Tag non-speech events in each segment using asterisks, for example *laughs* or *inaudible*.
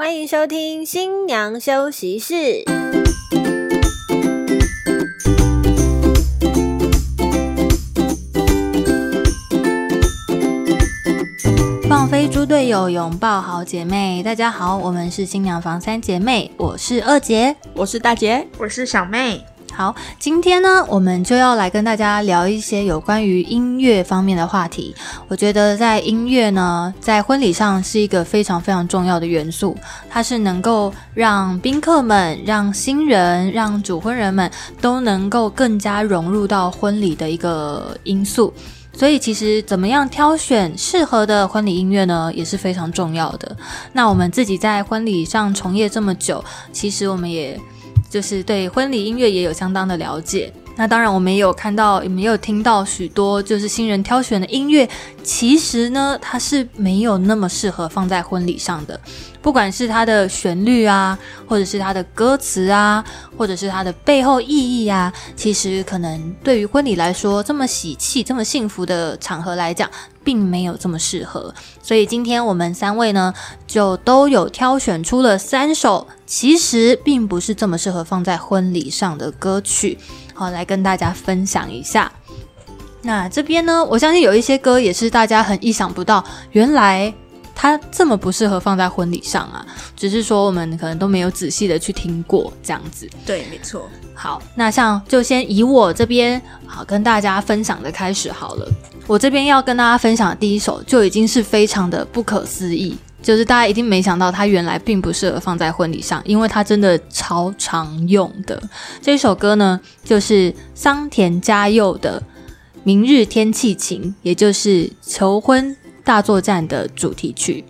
欢迎收听新娘休息室。放飞猪队友，拥抱好姐妹。大家好，我们是新娘房三姐妹，我是二姐。我是大姐，我是小妹，好，今天呢，我们就要来跟大家聊一些有关于音乐方面的话题。我觉得在音乐呢，在婚礼上是一个非常非常重要的元素，它是能够让宾客们、让新人、让主婚人们都能够更加融入到婚礼的一个因素。所以，其实怎么样挑选适合的婚礼音乐呢，也是非常重要的。那我们自己在婚礼上从业这么久，其实我们也就是对婚礼音乐也有相当的了解。那当然，我们也有看到，也没有听到许多就是新人挑选的音乐，其实呢，它是没有那么适合放在婚礼上的。不管是它的旋律啊，或者是它的歌词啊，或者是它的背后意义啊，其实可能对于婚礼来说，这么喜气、这么幸福的场合来讲，并没有这么适合。所以今天我们三位呢，就都有挑选出了三首，其实并不是这么适合放在婚礼上的歌曲，好来跟大家分享一下。那这边呢，我相信有一些歌也是大家很意想不到，原来它这么不适合放在婚礼上啊，只是说我们可能都没有仔细的去听过这样子。对，没错，好，那像就先以我这边好跟大家分享的开始好了。我这边要跟大家分享的第一首就已经是非常的不可思议，就是大家一定没想到它原来并不适合放在婚礼上，因为它真的超常用的。这首歌呢，就是桑田佳佑的《明日天气晴》，也就是求婚大作战的主题曲。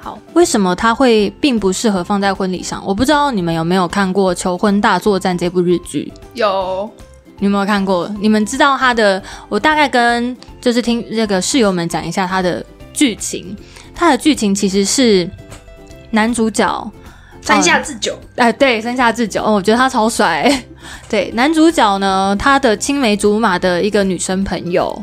好，为什么它会并不适合放在婚礼上？我不知道你们有没有看过《求婚大作战》这部日剧？有你有没有看过？你们知道它的？我大概跟就是听那个室友们讲一下它的剧情。它的剧情其实是男主角山下智久，哎，对，山下智久，哦，我觉得他超帅。*laughs* 对，男主角呢，他的青梅竹马的一个女生朋友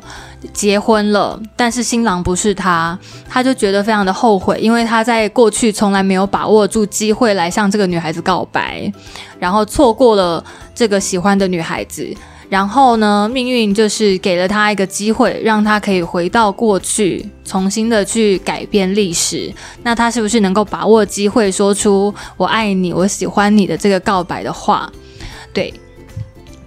结婚了，但是新郎不是他，他就觉得非常的后悔，因为他在过去从来没有把握住机会来向这个女孩子告白，然后错过了这个喜欢的女孩子。然后呢，命运就是给了他一个机会，让他可以回到过去，重新的去改变历史。那他是不是能够把握机会，说出“我爱你，我喜欢你”的这个告白的话？对，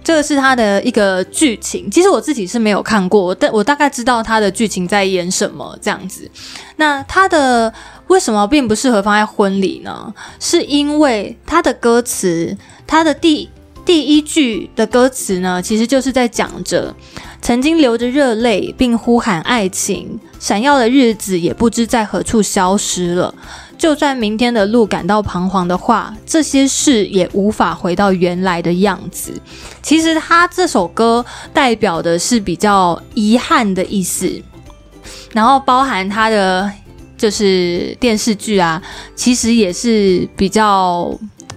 这个是他的一个剧情。其实我自己是没有看过，但我大概知道他的剧情在演什么这样子。那他的为什么并不适合放在婚礼呢？是因为他的歌词，他的第第一句的歌词呢，其实就是在讲着曾经流着热泪，并呼喊爱情，闪耀的日子也不知在何处消失了。就算明天的路感到彷徨的话，这些事也无法回到原来的样子。其实他这首歌代表的是比较遗憾的意思，然后包含他的就是电视剧啊，其实也是比较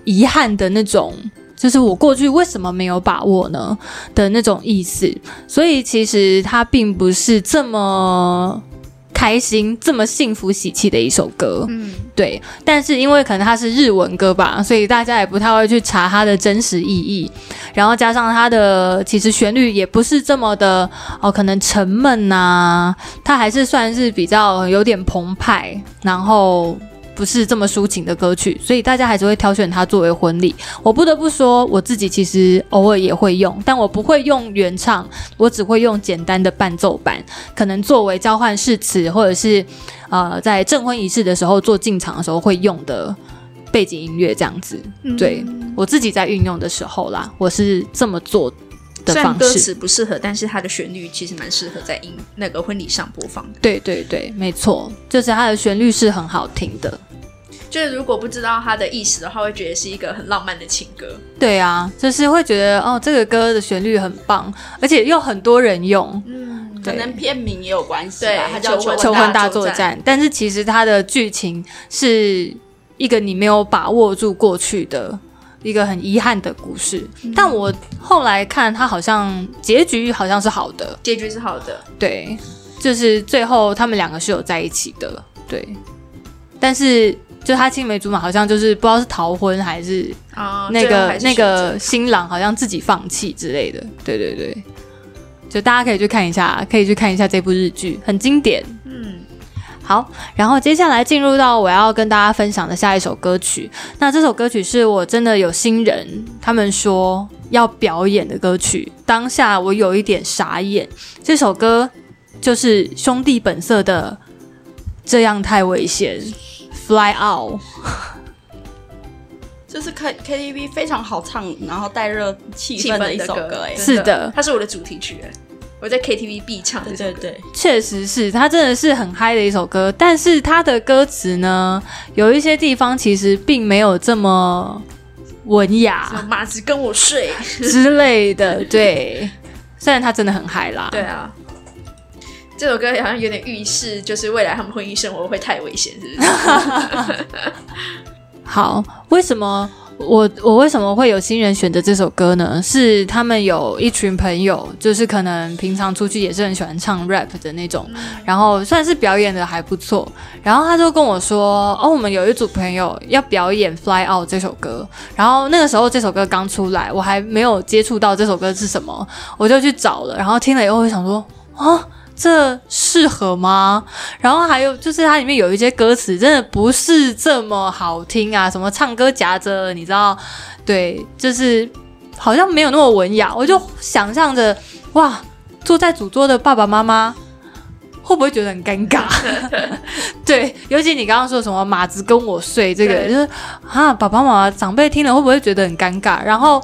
遗憾的那种。就是我过去为什么没有把握呢的那种意思，所以其实它并不是这么开心、这么幸福喜气的一首歌。嗯，对，但是因为可能它是日文歌吧，所以大家也不太会去查它的真实意义。然后加上它的其实旋律也不是这么的哦，可能沉闷呐，它还是算是比较有点澎湃，然后不是这么抒情的歌曲，所以大家还是会挑选它作为婚礼。我不得不说，我自己其实偶尔也会用，但我不会用原唱，我只会用简单的伴奏版，可能作为交换誓词或者是呃在证婚仪式的时候做进场的时候会用的背景音乐这样子。对我自己在运用的时候啦，我是这么做的虽然方式。歌词不适合，但是它的旋律其实蛮适合在音那个婚礼上播放的。对对对，没错，就是它的旋律是很好听的。就是如果不知道它的意思的话，会觉得是一个很浪漫的情歌。对啊，就是会觉得哦，这个歌的旋律很棒，而且又很多人用。嗯，可能片名也有关系对吧，它叫求婚大大作战，但是其实它的剧情是一个你没有把握住过去的一个很遗憾的故事。但我后来看，它好像结局好像是好的，结局是好的。对，就是最后他们两个是有在一起的，对。但是就他青梅竹马好像就是不知道是逃婚还是啊，那个那个新郎好像自己放弃之类的，对对对，就大家可以去看一下，可以去看一下这部日剧，很经典。嗯，好，然后接下来进入到我要跟大家分享的下一首歌曲。那这首歌曲是我真的有新人他们说要表演的歌曲，当下我有一点傻眼。这首歌就是兄弟本色的《这样太危险》，Fly Out。*laughs* 这是 K KTV 非常好唱，然后带热气气氛的一首歌哎。是的它是我的主题曲，哎我在 KTV 必唱这首歌。对对对，确实是，它真的是很嗨的一首歌，但是它的歌词呢，有一些地方其实并没有这么文什么雅马子跟我睡，之类的。对，虽然它真的很嗨啦。对啊。这首歌好像有点预示，就是未来他们婚姻生活会太危险，是不是？*laughs* 好，为什么我我为什么会有新人选择这首歌呢？是他们有一群朋友，就是可能平常出去也是很喜欢唱 rap 的那种，然后算是表演的还不错。然后他就跟我说：“哦，我们有一组朋友要表演《Fly Out》这首歌。”然后那个时候这首歌刚出来，我还没有接触到这首歌是什么，我就去找了。然后听了以后，我想说：“啊。”这适合吗？然后还有就是它里面有一些歌词真的不是这么好听啊，什么唱歌夹着，你知道？对，就是好像没有那么文雅。我就想象着，哇，坐在主桌的爸爸妈妈会不会觉得很尴尬？*laughs* 对，尤其你刚刚说什么马子跟我睡这个，就是啊，爸爸妈妈长辈听了会不会觉得很尴尬？然后。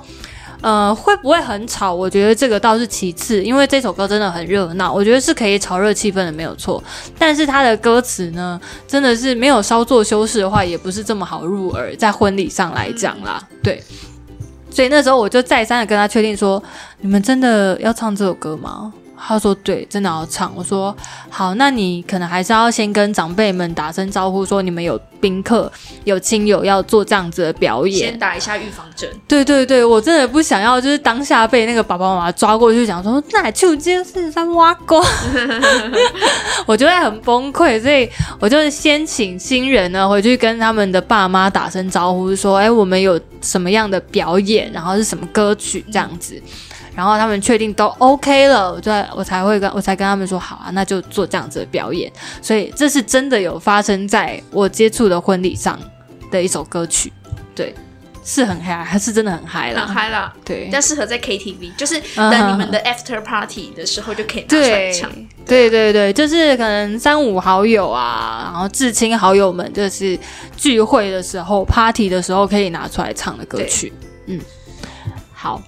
呃，会不会很吵？我觉得这个倒是其次，因为这首歌真的很热闹，我觉得是可以炒热气氛的，没有错。但是它的歌词呢，真的是没有稍作修饰的话，也不是这么好入耳，在婚礼上来讲啦，对。所以那时候我就再三的跟他确定说：“你们真的要唱这首歌吗？”他说：“对，真的要唱。”我说：“好，那你可能还是要先跟长辈们打声招呼，说你们有宾客、有亲友要做这样子的表演先。打一下预防针。对对对，我真的不想要，就是当下被那个爸爸妈妈抓过去讲说，那就就是在挖沟，*laughs* 我就会很崩溃，所以我就先请新人呢回去跟他们的爸妈打声招呼，说，哎，我们有什么样的表演，然后是什么歌曲这样子。然后他们确定都 OK 了，我就我才会跟我才跟他们说好啊，那就做这样子的表演。所以这是真的有发生在我接触的婚礼上的一首歌曲，对，是很嗨，还是真的很嗨啦，很嗨啦，对，但适合在 KTV，就是嗯等你们的 after party 的时候就可以拿出来对唱。对对对，就是可能三五好友啊，然后至亲好友们，就是聚会的时候、party 的时候可以拿出来唱的歌曲。嗯，好。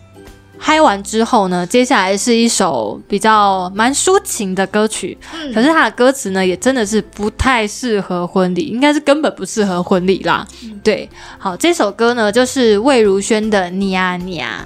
嗨完之后呢，接下来是一首比较蛮抒情的歌曲，嗯。可是它的歌词呢，也真的是不太适合婚礼，应该是根本不适合婚礼啦。对，好，这首歌呢就是魏如萱的《你呀你呀》。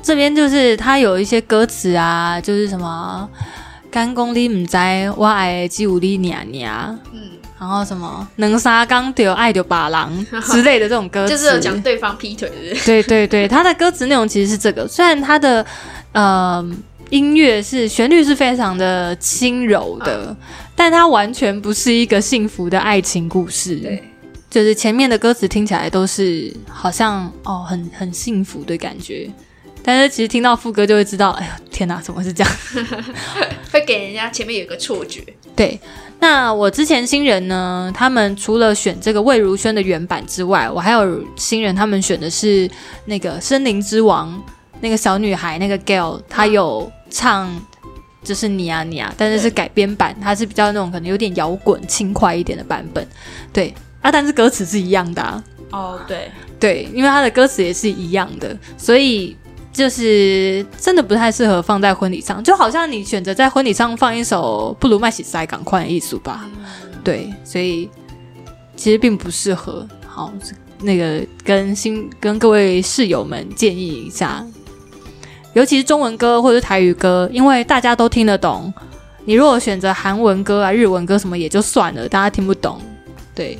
这边就是它有一些歌词啊，就是什么“干公你唔知，我爱只有你娘娘”，嗯，然后什么“能杀刚丢爱丢把郎”之类的这种歌词，*laughs* 就是有讲对方劈腿，对不对？对对对，他的歌词内容其实是这个，虽然他的呃音乐是旋律是非常的轻柔的，但它完全不是一个幸福的爱情故事。对，就是前面的歌词听起来都是好像哦很很幸福的感觉，但是其实听到副歌就会知道，哎呀天哪，怎么是这样？*laughs* 会给人家前面有个错觉。对，那我之前新人呢，他们除了选这个魏如萱的原版之外，我还有新人他们选的是那个《森林之王》那个小女孩那个 Gail，她有唱就是你啊你啊，但是是改编版，它是比较那种可能有点摇滚轻快一点的版本。对啊，但是歌词是一样的、啊，哦，对，对，因为它的歌词也是一样的，所以就是真的不太适合放在婚礼上，就好像你选择在婚礼上放一首《不如麦喜塞赶快》的艺术吧。对，所以其实并不适合。好，那个跟新跟各位室友们建议一下，尤其是中文歌或者是台语歌，因为大家都听得懂。你如果选择韩文歌啊、日文歌什么也就算了，大家听不懂。对，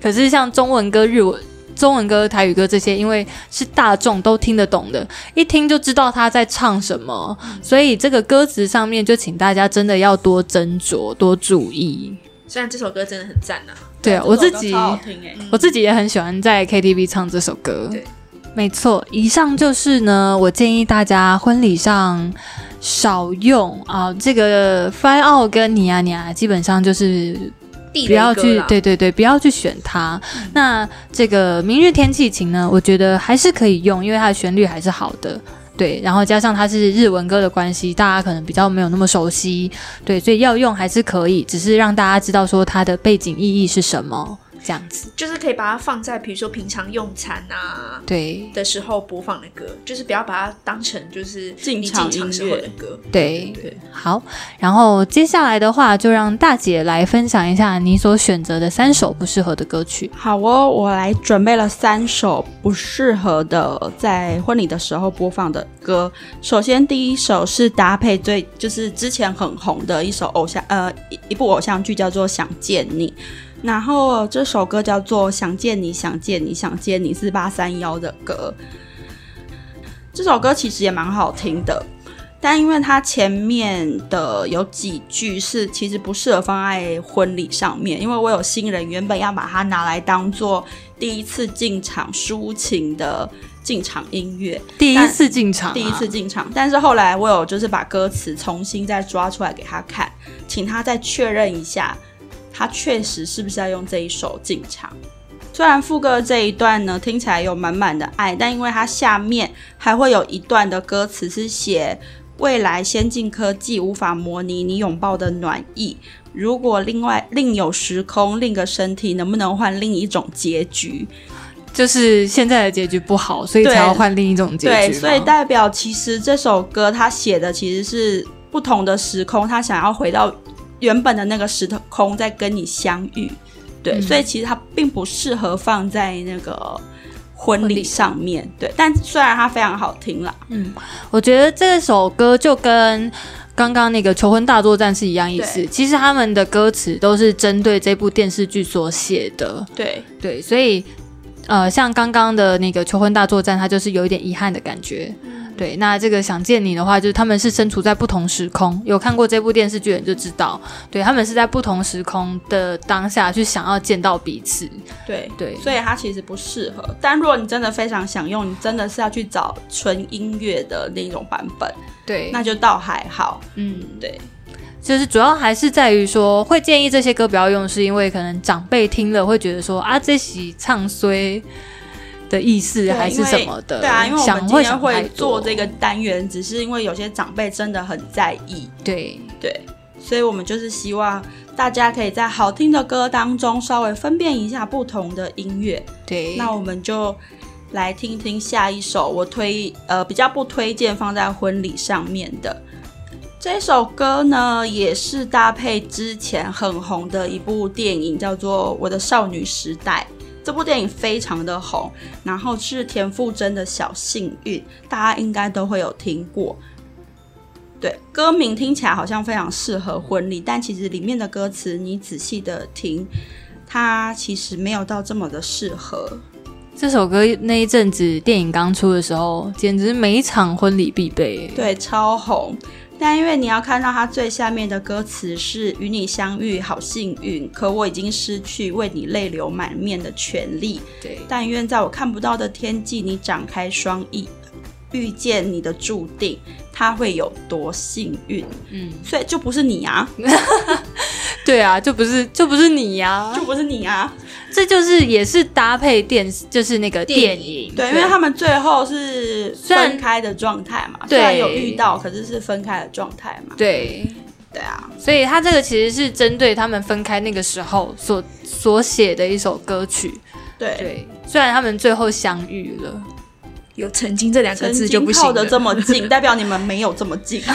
可是像中文歌、日文、中文歌、台语歌这些，因为是大众都听得懂的，一听就知道他在唱什么，所以这个歌词上面就请大家真的要多斟酌、多注意。虽然这首歌真的很赞啊，对啊，我自己我自己也很喜欢在 KTV 唱这首歌。对，没错。以上就是呢，我建议大家婚礼上少用啊，这个 Fly Out 跟你啊你啊，基本上就是地不要去，对对对，不要去选它。那这个明日天气晴呢，我觉得还是可以用，因为它的旋律还是好的。对，然后加上它是日文歌的关系，大家可能比较没有那么熟悉，对，所以要用还是可以，只是让大家知道说它的背景意义是什么，这样子。就是可以把它放在比如说平常用餐啊对的时候播放的歌，就是不要把它当成就是你进场进场时候的歌。对对，好，然后接下来的话，就让大姐来分享一下你所选择的三首不适合的歌曲。好哦，我来准备了三首不适合的在婚礼的时候播放的歌。首先，第一首是搭配最就是之前很红的一首偶像呃一一部偶像剧叫做《想见你》，然后这首歌叫做《想见你想见你想见你》四八三幺的歌。这首歌其实也蛮好听的，但因为它前面的有几句是其实不适合放在婚礼上面，因为我有新人原本要把它拿来当做第一次进场抒情的进场音乐，第一次进场、啊第一次，进场，但是后来我有就是把歌词重新再抓出来给他看，请他再确认一下，他确实是不是要用这一首进场。虽然副歌这一段呢听起来有满满的爱，但因为它下面还会有一段的歌词是写未来先进科技无法模拟你拥抱的暖意，如果另外另有时空，另个身体，能不能换另一种结局？就是现在的结局不好，所以才要换另一种结局对，嘛所以代表其实这首歌他写的其实是不同的时空，他想要回到原本的那个时空在跟你相遇。对，嗯所以其实它并不适合放在那个婚礼上面。对，但虽然它非常好听啦，嗯我觉得这首歌就跟刚刚那个求婚大作战是一样意思。其实他们的歌词都是针对这部电视剧所写的，对对，所以呃，像刚刚的那个求婚大作战，它就是有一点遗憾的感觉。对，那这个想见你的话，就是他们是身处在不同时空，有看过这部电视剧的人就知道，对他们是在不同时空的当下去想要见到彼此。对对。所以它其实不适合。但如果你真的非常想用，你真的是要去找纯音乐的那种版本，对。那就倒还好。嗯，对，就是主要还是在于说，会建议这些歌不要用，是因为可能长辈听了会觉得说啊，这喜唱衰的意思还是什么的。对啊，因为我们今天会做这个单元，只是因为有些长辈真的很在意，对对，所以我们就是希望大家可以在好听的歌当中稍微分辨一下不同的音乐。对，那我们就来听听下一首我推呃比较不推荐放在婚礼上面的。这首歌呢，也是搭配之前很红的一部电影，叫做《我的少女时代》。这部电影非常的红，然后是田馥甄的《小幸运》，大家应该都会有听过。对，歌名听起来好像非常适合婚礼，但其实里面的歌词你仔细的听，它其实没有到这么的适合。这首歌那一阵子电影刚出的时候，简直每一场婚礼必备。对，超红。但因为你要看到它最下面的歌词是“与你相遇，好幸运”，可我已经失去为你泪流满面的权利。对但愿在我看不到的天际，你展开双翼，遇见你的注定，他会有多幸运？嗯，所以就不是你啊，*laughs* 对啊，就不是就不是你呀、就不是你啊。这就是也是搭配电视，就是那个电影。对，因为他们最后是虽然分开的状态嘛，对虽然有遇到，可是是分开的状态嘛。对，对啊，所以他这个其实是针对他们分开那个时候所所写的一首歌曲。对，对，虽然他们最后相遇了，有“曾经”这两个字就不行了。得这么近，*laughs* 代表你们没有这么近。*laughs*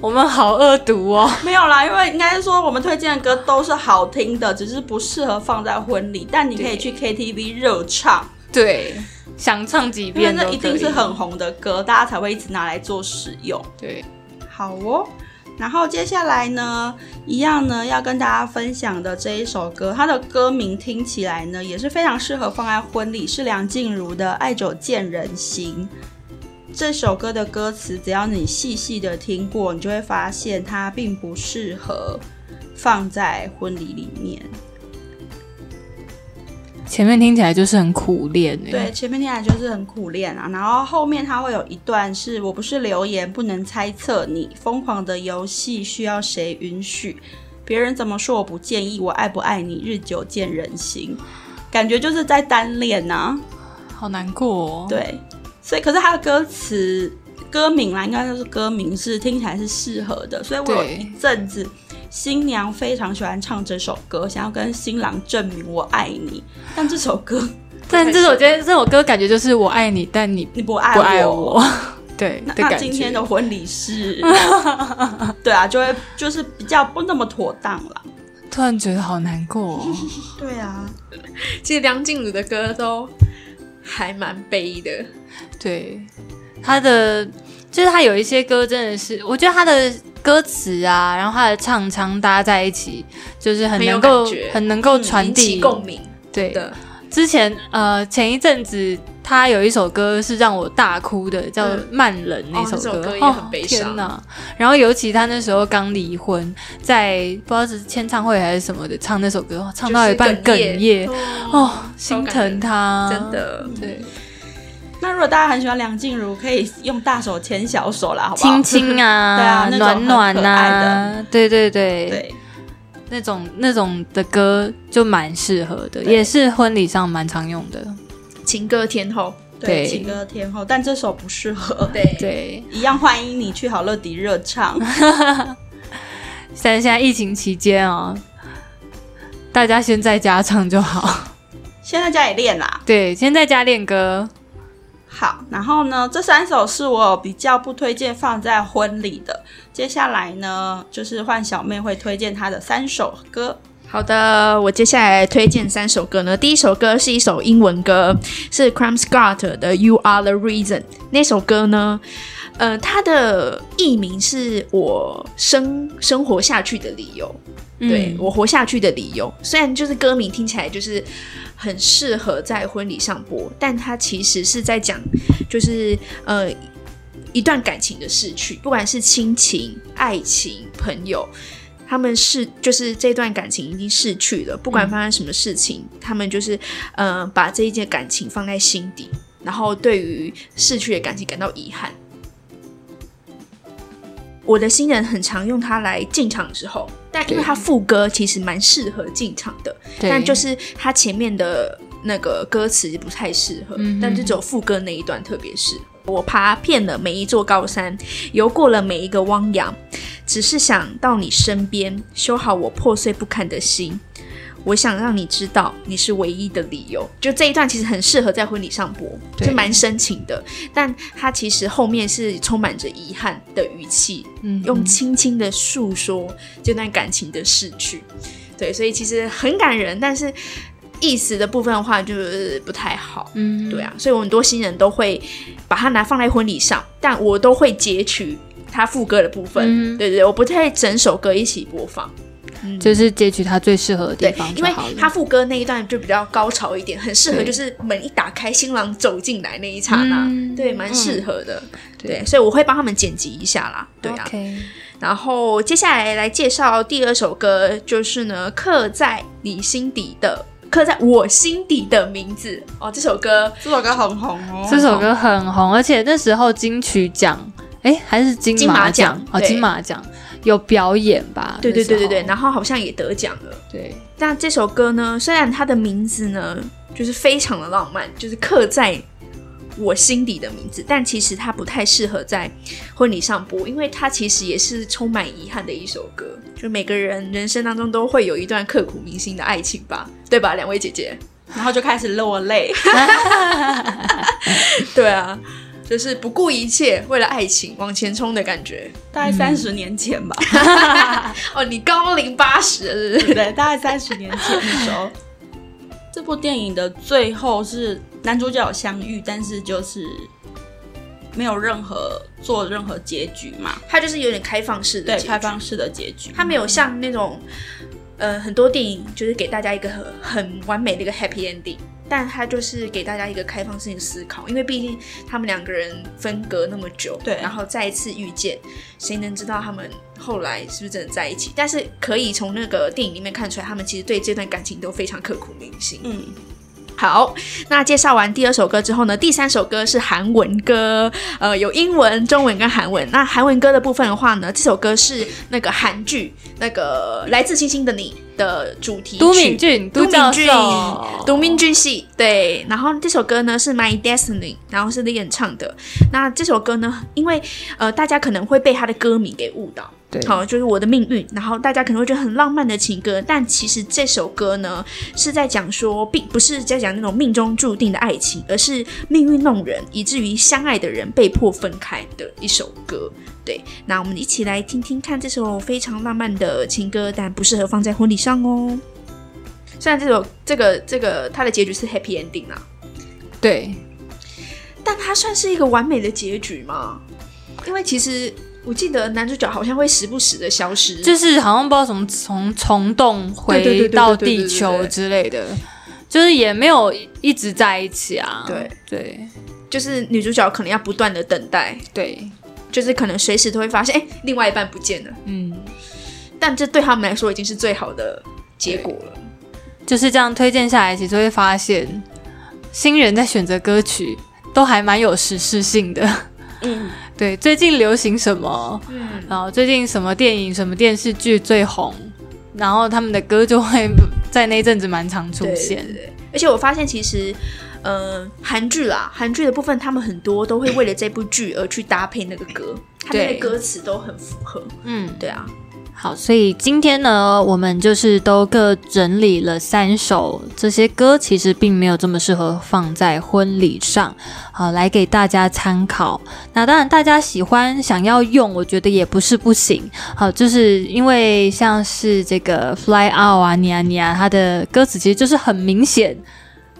我们好恶毒哦。没有啦，因为应该是说我们推荐的歌都是好听的，只是不适合放在婚礼，但你可以去 KTV 热唱，对，想唱几遍因为那一定是很红的歌，大家才会一直拿来做使用。对。好哦，然后接下来呢，一样呢要跟大家分享的这一首歌，它的歌名听起来呢也是非常适合放在婚礼，是梁静茹的《爱久见人心》。这首歌的歌词，只要你细细的听过，你就会发现它并不适合放在婚礼里面。前面听起来就是很苦练哎、对，前面听起来就是很苦练啊，然后后面它会有一段是我不是留言，不能猜测你疯狂的游戏需要谁允许，别人怎么说我不介意，我爱不爱你，日久见人心，感觉就是在单恋呐、好难过哦。对，所以可是他的歌词歌名啦，应该就是歌名是听起来是适合的，所以我有对。一阵子新娘非常喜欢唱这首歌，想要跟新郎证明我爱你，但这首歌 *laughs* 但这首觉得这首歌感觉就是我爱你，但你你不爱不爱我，*laughs* 对那。今天的婚礼是，*laughs* 对啊，就会就是比较不那么妥当了。突然觉得好难过、哦。对啊，其实梁静茹的歌都还蛮悲的，对，她的就是他有一些歌真的是，我觉得他的歌词啊，然后他的唱腔搭在一起，就是很能够很能够传递起共鸣。对，的。之前呃前一阵子他有一首歌是让我大哭的，叫《嗯慢冷》那首歌，首歌。也很悲伤。天哪！然后尤其他那时候刚离婚，在不知道是签唱会还是什么的唱那首歌，哦唱到一半哽咽，哦，哦，心疼他，真。的。对，那如果大家很喜欢梁静茹，可以用大手牵小手啦，好不好？亲亲啊，*laughs* 对啊那暖暖啊，对对对，对，那种那种的歌就蛮适合的，也是婚礼上蛮常用的。情歌天后，对，对情歌天后，但这首不适合。对，*laughs* 对，一样欢迎你去好乐迪热唱。*laughs* 但是现在疫情期间哦、大家先在家唱就好。先在家里练啦。对，先在家练歌。好，然后呢，这三首是我比较不推荐放在婚礼的。接下来呢，就是换小妹会推荐她的三首歌。好的，我接下来推荐三首歌呢。第一首歌是一首英文歌，是 Cram Scott 的《You Are the Reason》。那首歌呢，呃，它的艺名是我生生活下去的理由。对、嗯我活下去的理由。虽然就是歌名听起来就是很适合在婚礼上播，但它其实是在讲，就是呃一段感情的逝去，不管是亲情、爱情、朋友。他们是就是这段感情已经逝去了，不管发生什么事情，他们就是呃把这一件感情放在心底，然后对于逝去的感情感到遗憾。我的新人很常用它来进场的时候，但因为对它副歌其实蛮适合进场的，但就是它前面的那个歌词不太适合，嗯但就只有副歌那一段特别适合。我爬遍了每一座高山，游过了每一个汪洋，只是想到你身边，修好我破碎不堪的心。我想让你知道，你是唯一的理由。就这一段其实很适合在婚礼上播，就蛮深情的。但它其实后面是充满着遗憾的语气，嗯用轻轻的诉说这段感情的逝去。对，所以其实很感人，但是意思的部分的话就是不太好。嗯对啊，所以我很多新人都会把它拿放在婚礼上，但我都会截取它副歌的部分。嗯对对对，我不太整首歌一起播放。嗯，就是截取它最适合的地方，因为方就好了。它副歌那一段就比较高潮一点，很适合就是门一打开，新郎走进来那一刹那，嗯。对，蛮适合的。对对，所以我会帮他们剪辑一下啦。对啊。然后接下来来介绍第二首歌，就是呢，刻在你心底的。刻在我心底的名字。哦，这首歌这首歌很红哦，这首歌很红，而且那时候金曲奖，哎，还是金金马奖哦，金马奖有表演吧？对对对对对，然后好像也得奖了。对，那这首歌呢，虽然它的名字呢就是非常的浪漫，就是刻在我心底的名字，但其实它不太适合在婚礼上播，因为它其实也是充满遗憾的一首歌。就每个人人生当中都会有一段刻骨铭心的爱情吧，*laughs* 对吧？两位姐姐，然后就开始落泪。*laughs* 对啊，就是不顾一切为了爱情往前冲的感觉。大概三十年前吧，*laughs* 哦，你高龄八十了是不是？对，大概三十年前的时候。这部电影的最后是男主角有相遇，但是就是没有任何做任何结局嘛，它就是有点开放式的对，开放式的结局。它没有像那种呃很多电影就是给大家一个很很完美的一个 happy ending，但他就是给大家一个开放性思考，因为毕竟他们两个人分隔那么久，对然后再一次遇见，谁能知道他们后来是不是真的在一起？但是可以从那个电影里面看出来，他们其实对这段感情都非常刻骨铭心。嗯，好，那介绍完第二首歌之后呢，第三首歌是韩文歌，呃，有英文、中文跟韩文。那韩文歌的部分的话呢，这首歌是那个韩剧那个《来自星星的你》的主题曲，都敏俊，都教敏俊授，，都敏俊系对。然后这首歌呢是《My Destiny》，然后是李演唱的。那这首歌呢，因为呃大家可能会被他的歌名给误导。对好，就是我的命运。然后大家可能会觉得很浪漫的情歌，但其实这首歌呢是在讲说，并不是在讲那种命中注定的爱情，而是命运弄人，以至于相爱的人被迫分开的一首歌。对，那我们一起来听听看这首非常浪漫的情歌，但不适合放在婚礼上哦。虽然这首这个这个它的结局是 happy ending 啊，对，但它算是一个完美的结局吗？因为其实我记得男主角好像会时不时的消失，就是好像不知道怎么从虫洞回到地球之类的，就是也没有一直在一起啊。对。对。就是女主角可能要不断的等待，对，就是可能随时都会发现，哎，另外一半不见了。嗯，但这对他们来说已经是最好的结果了。就是这样推荐下来，其实会发现新人在选择歌曲都还蛮有时事性的。嗯，对，最近流行什么，嗯，然后最近什么电影、什么电视剧最红，然后他们的歌就会 *laughs* 在那一阵子蛮常出现。对对而且我发现其实，呃，韩剧啦，韩剧的部分，他们很多都会为了这部剧而去搭配那个歌，他们的歌词都很符合。嗯，对啊，好，所以今天呢，我们就是都各整理了三首，这些歌其实并没有这么适合放在婚礼上，好，来给大家参考。那当然，大家喜欢想要用，我觉得也不是不行。好，就是因为像是这个 Fly Out 啊、你啊你啊，它的歌词其实就是很明显。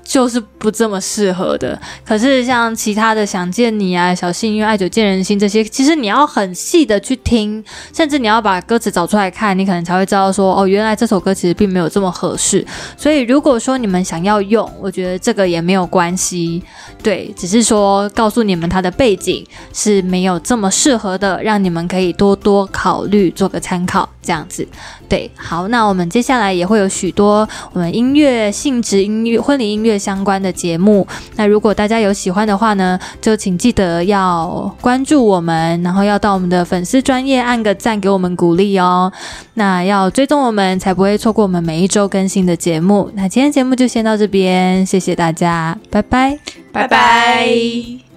就是不这么适合的，可是像其他的想见你啊、小幸运、爱久见人心这些，其实你要很细的去听，甚至你要把歌词找出来看，你可能才会知道说，哦，原来这首歌其实并没有这么合适。所以如果说你们想要用，我觉得这个也没有关系，对，只是说告诉你们它的背景是没有这么适合的，让你们可以多多考虑，做个参考，这样子。对，好，那我们接下来也会有许多我们音乐性质、音乐婚礼音乐乐相关的节目。那如果大家有喜欢的话呢，就请记得要关注我们，然后要到我们的粉丝专业按个赞，给我们鼓励哦。那要追踪我们，才不会错过我们每一周更新的节目。那今天节目就先到这边，谢谢大家，拜拜。拜拜